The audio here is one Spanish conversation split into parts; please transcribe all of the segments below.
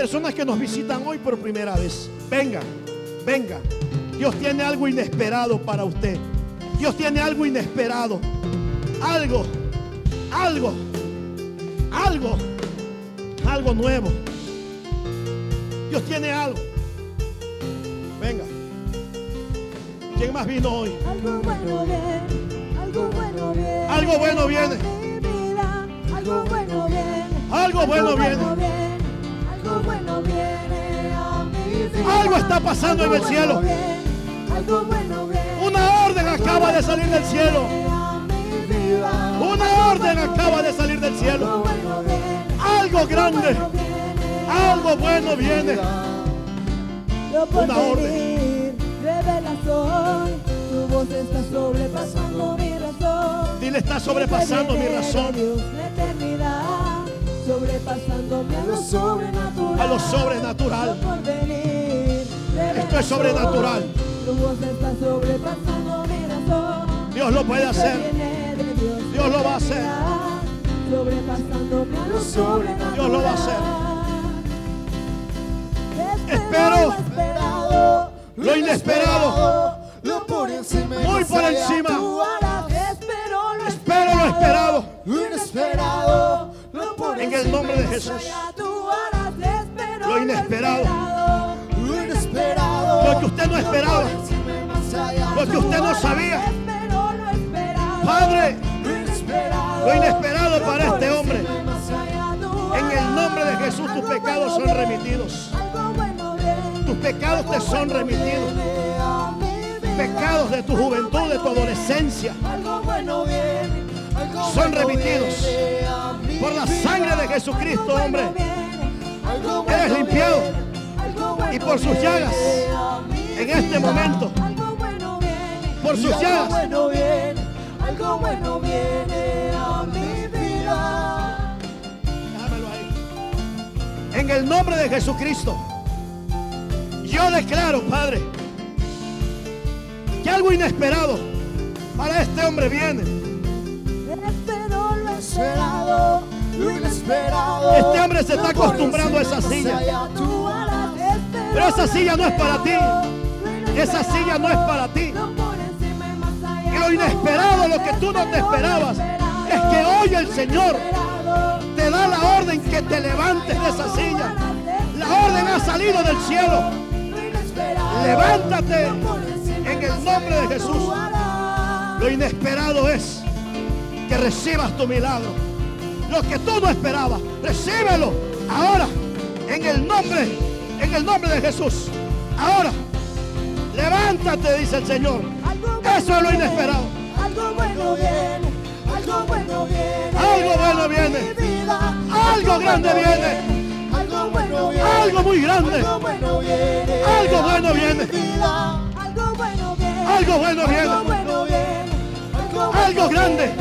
personas que nos visitan hoy por primera vez, vengan, vengan. Dios tiene algo inesperado para usted. Dios tiene algo inesperado. Algo, algo, algo, algo nuevo. Dios tiene algo. Venga. ¿Quién más vino hoy? Algo bueno viene, algo bueno viene. Algo bueno viene. Algo bueno viene. Algo bueno viene. Algo está pasando en el cielo. Una orden acaba de salir del cielo. Una orden acaba de salir del cielo. Algo grande. Algo bueno viene. Una orden. revelación. Tu voz está sobrepasando mi razón. Dile, está sobrepasando mi razón. Dios, la eternidad, sobrepasándome a lo sobrenatural. A lo sobrenatural. Esto es sobrenatural. Dios lo puede hacer. Dios, lo va a hacer. Dios lo va a hacer. Espero lo inesperado. Lo por encima. y Muy por encima. Espero lo Espero lo esperado. En el nombre de Jesús. Lo inesperado. Lo que usted no esperaba. Lo que usted no sabía. Padre, Lo inesperado. para este hombre. En el nombre de Jesús tus pecados son remitidos. Tus pecados te son remitidos. Pecados de tu juventud, de tu adolescencia. Son remitidos Por la sangre de Jesucristo, hombre. Eres limpiado. Y por sus llagas, en este momento, por sus Algo llagas, bueno viene. Algo bueno viene a mi vida. Déjamelo ahí. En el nombre de Jesucristo, yo declaro, Padre, que algo inesperado para este hombre viene. Espero lo Esperado. Lo inesperado. Este hombre se está acostumbrando a esa silla. Pero esa silla no es para ti. Esa silla no es para ti. Lo inesperado, lo que tú no te esperabas, es que hoy el Señor te da la orden que te levantes de esa silla. La orden ha salido del cielo. Levántate en el nombre de Jesús. Lo inesperado es que recibas tu milagro. Lo que tú no esperabas, recíbelo ahora en el nombre, en el nombre de Jesús. Ahora, levántate, dice el Señor. Eso es lo inesperado. Algo bueno viene, algo bueno viene. Algo bueno viene. Algo grande viene. Algo bueno viene. Algo muy grande. Algo bueno viene. Algo bueno viene. Algo bueno viene. Algo bueno viene. Algo grande.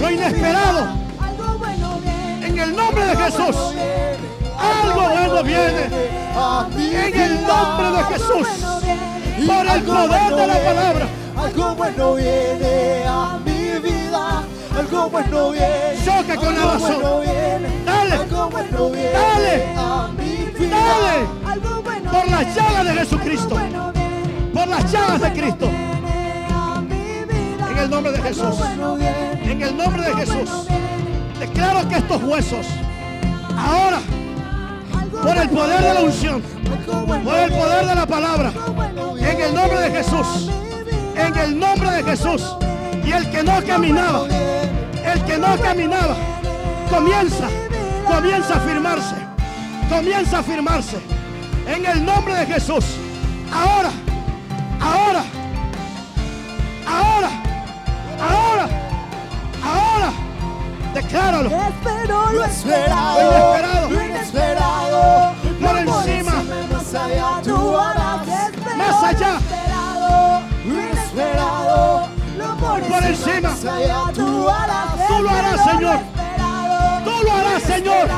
Lo inesperado. Algo bueno viene. En el nombre de Jesús. Algo bueno viene. En el nombre de Jesús. Por el poder de la palabra. Algo bueno viene a mi vida. Algo bueno viene. Choca con la viene. Dale. Algo bueno viene Dale. a mi vida. Dale. Por las llagas de Jesucristo. Por las llagas de Cristo. En el nombre de Jesús. En el nombre de Jesús. Declaro que estos huesos, ahora, por el poder de la unción, por el poder de la palabra, en el nombre de Jesús, en el nombre de Jesús, y el que no caminaba, el que no caminaba, comienza, comienza a firmarse, comienza a firmarse, en el nombre de Jesús, ahora, ahora, ahora, ahora, ahora, decláralo. Lo esperado. Lo inesperado. Más allá. Tú harás. Tú lo harás, Señor. Tú lo harás, Señor.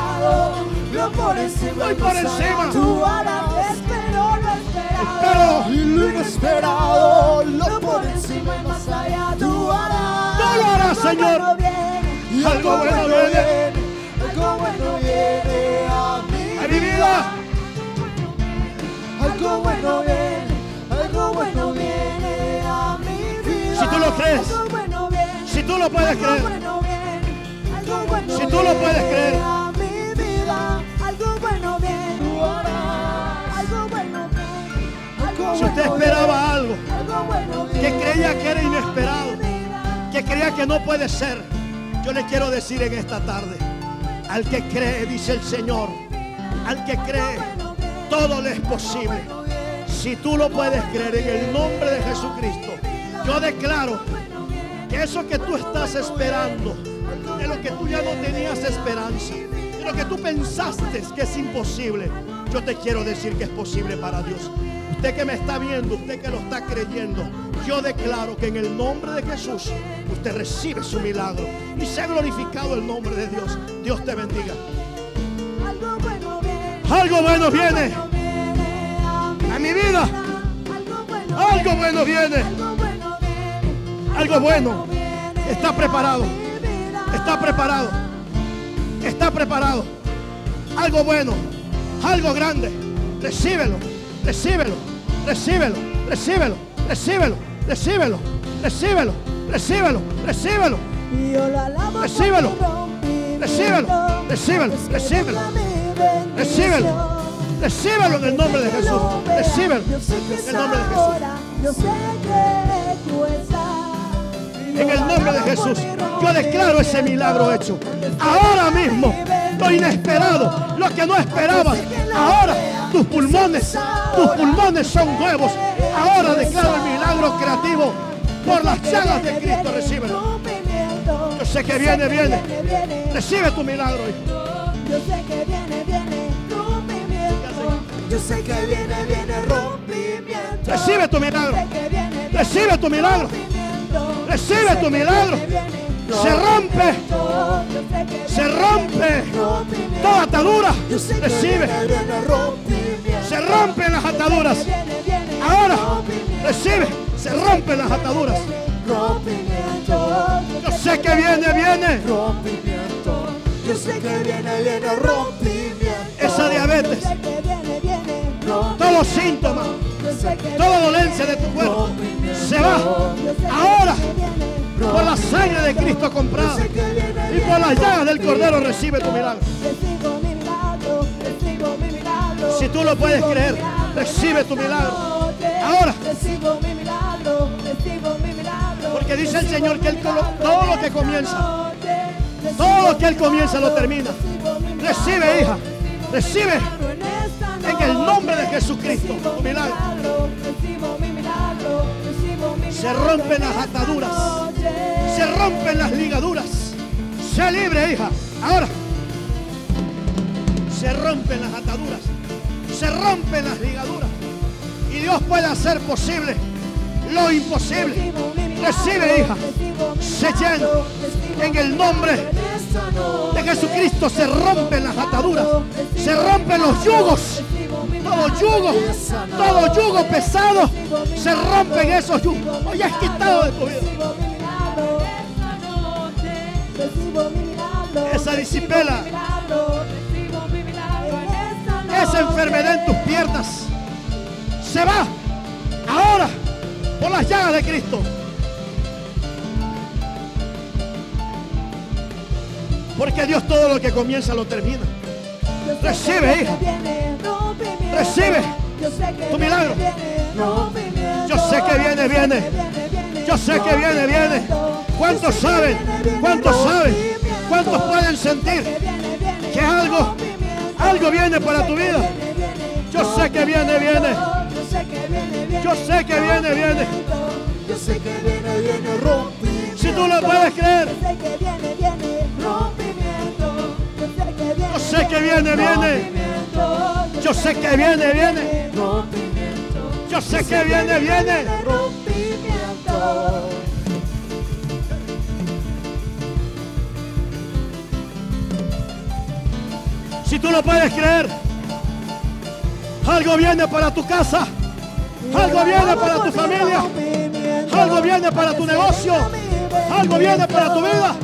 Lo por encima. Voy por encima. Tú harás. Espero lo esperado. Y lo inesperado. Lo por encima y más allá. Tú harás. tú lo harás, Señor. Y Algo bueno viene. Algo bueno viene a mi vida. Algo bueno viene, algo bueno viene a mi vida. Si tú lo crees, si tú lo puedes algo creer, bueno viene, algo bueno Si tú lo puedes creer. a mi vida. Algo bueno viene, algo bueno viene, algo si usted esperaba algo que creía que era inesperado, que creía que no puede ser, yo le quiero decir en esta tarde, al que cree, dice el Señor, al que cree, todo le es posible. Si tú lo puedes creer en el nombre de Jesucristo, yo declaro que eso que tú estás esperando, de lo que tú ya no tenías esperanza, de lo que tú pensaste que es imposible, yo te quiero decir que es posible para Dios. Usted que me está viendo, usted que lo está creyendo, yo declaro que en el nombre de Jesús usted recibe su milagro y sea glorificado el nombre de Dios. Dios te bendiga. Algo bueno viene, Algo bueno viene a mi vida. Algo bueno viene. Algo bueno Está preparado. Está preparado. Está preparado. Algo bueno. Algo grande. Recíbelo. Recíbelo. Recíbelo. Recíbelo. Recíbelo. Recíbelo. Recíbelo. Recíbelo. Recíbelo. Recíbelo. Recíbelo. Recíbelo. Recíbelo. Recíbelo. Recíbelo en el nombre de Jesús. Recíbelo. En el nombre de Jesús. En el nombre de Jesús, yo declaro ese milagro hecho. Ahora mismo, lo inesperado, lo que no esperabas. Ahora tus pulmones, tus pulmones son nuevos. Ahora declaro el milagro creativo por las llagas de Cristo. Recíbelo. Yo sé que viene, viene. Recibe tu milagro, hijo. Yo sé que viene, viene. Yo sé que viene, viene rompimiento. Recibe tu milagro. Recibe tu milagro. Recibe tu milagro. Se rompe. Se rompe. Toda atadura. Recibe. Se rompen las ataduras. Ahora. Recibe. Se rompen las ataduras. Yo sé que viene, viene. Yo sé que viene, viene. Esa diabetes. Todos los síntomas. Toda dolencia de tu cuerpo se va ahora por la sangre de Cristo comprada y por las llagas del Cordero recibe tu milagro. Si tú lo puedes creer, recibe tu milagro. Ahora. Porque dice el Señor que él, todo lo que comienza, todo lo que Él comienza lo termina. Recibe, hija. Recibe el nombre de. Jesucristo milagro. Se rompen en las ataduras. Se rompen las ligaduras. Sea libre, hija. Ahora. Se rompen las ataduras. Se rompen las ligaduras. Y Dios puede hacer posible lo imposible. Recibe, hija. Se llena. En el nombre de Jesucristo se rompen las ataduras. Se rompen los yugos todo yugo, todo yugo pesado, se rompen esos yugos. Hoy has quitado de tu vida. Esa disipela, esa enfermedad en tus piernas, se va ahora por las llagas de Cristo. Porque Dios todo lo que comienza lo termina. Recibe, hija. Recibe tu milagro. Yo sé que viene, viene. Yo sé que viene, viene. ¿Cuántos saben? ¿Cuántos saben? ¿Cuántos pueden sentir Que algo, algo viene para tu vida? Yo sé que viene, viene. Yo sé que viene, viene Yo sé que viene, viene. Rompimiento. Si tú lo puedes creer, Yo sé que viene, viene. Yo sé que viene, viene. Yo sé que viene, viene. Yo sé que viene, viene. Si tú lo puedes creer, algo viene para tu casa, algo viene para tu familia, algo viene para tu negocio, algo viene para tu vida.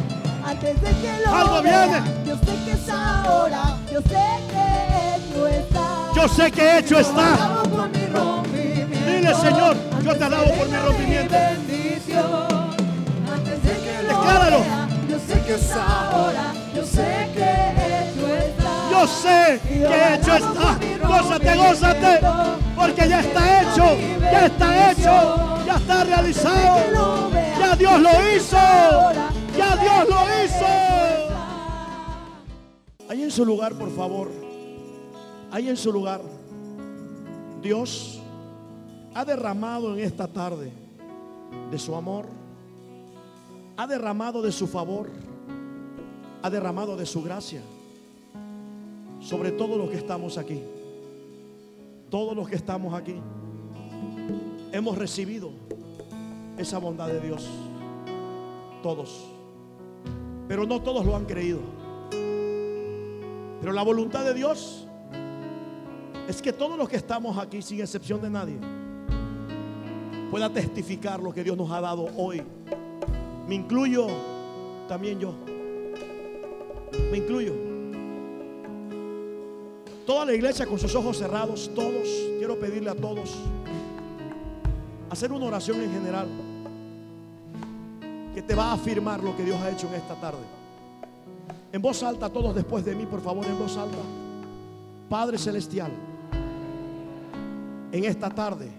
Algo viene. Yo sé que es ahora, yo sé que hecho está. Yo sé que hecho está. Dile, Señor, yo te alabo por mi rompimiento. Decláralo. yo sé que es ahora. Yo sé que hecho está. Yo sé que hecho está. Gózate, gózate. Porque ya está hecho. Ya está hecho. Ya está realizado. Ya Dios lo hizo. Ya Dios lo hizo. Ahí en su lugar, por favor. Ahí en su lugar. Dios ha derramado en esta tarde de su amor. Ha derramado de su favor. Ha derramado de su gracia sobre todos los que estamos aquí. Todos los que estamos aquí hemos recibido esa bondad de Dios. Todos. Pero no todos lo han creído. Pero la voluntad de Dios es que todos los que estamos aquí, sin excepción de nadie, pueda testificar lo que Dios nos ha dado hoy. Me incluyo también yo. Me incluyo. Toda la iglesia con sus ojos cerrados, todos, quiero pedirle a todos, hacer una oración en general que te va a afirmar lo que Dios ha hecho en esta tarde. En voz alta, todos después de mí, por favor, en voz alta. Padre Celestial, en esta tarde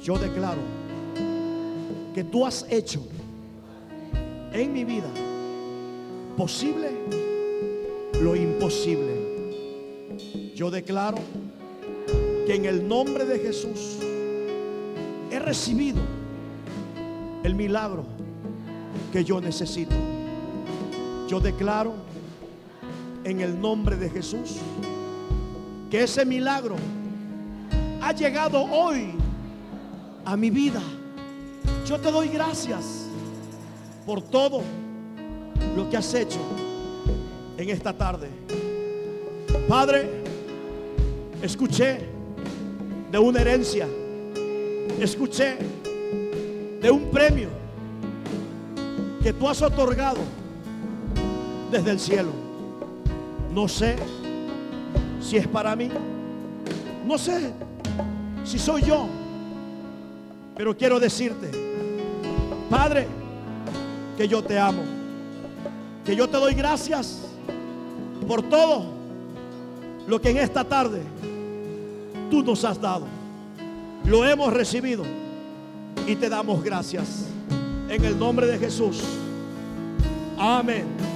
yo declaro que tú has hecho en mi vida posible lo imposible. Yo declaro que en el nombre de Jesús he recibido el milagro que yo necesito. Yo declaro en el nombre de Jesús que ese milagro llegado hoy a mi vida. Yo te doy gracias por todo lo que has hecho en esta tarde. Padre, escuché de una herencia, escuché de un premio que tú has otorgado desde el cielo. No sé si es para mí, no sé si soy yo, pero quiero decirte, Padre, que yo te amo, que yo te doy gracias por todo lo que en esta tarde tú nos has dado. Lo hemos recibido y te damos gracias. En el nombre de Jesús. Amén.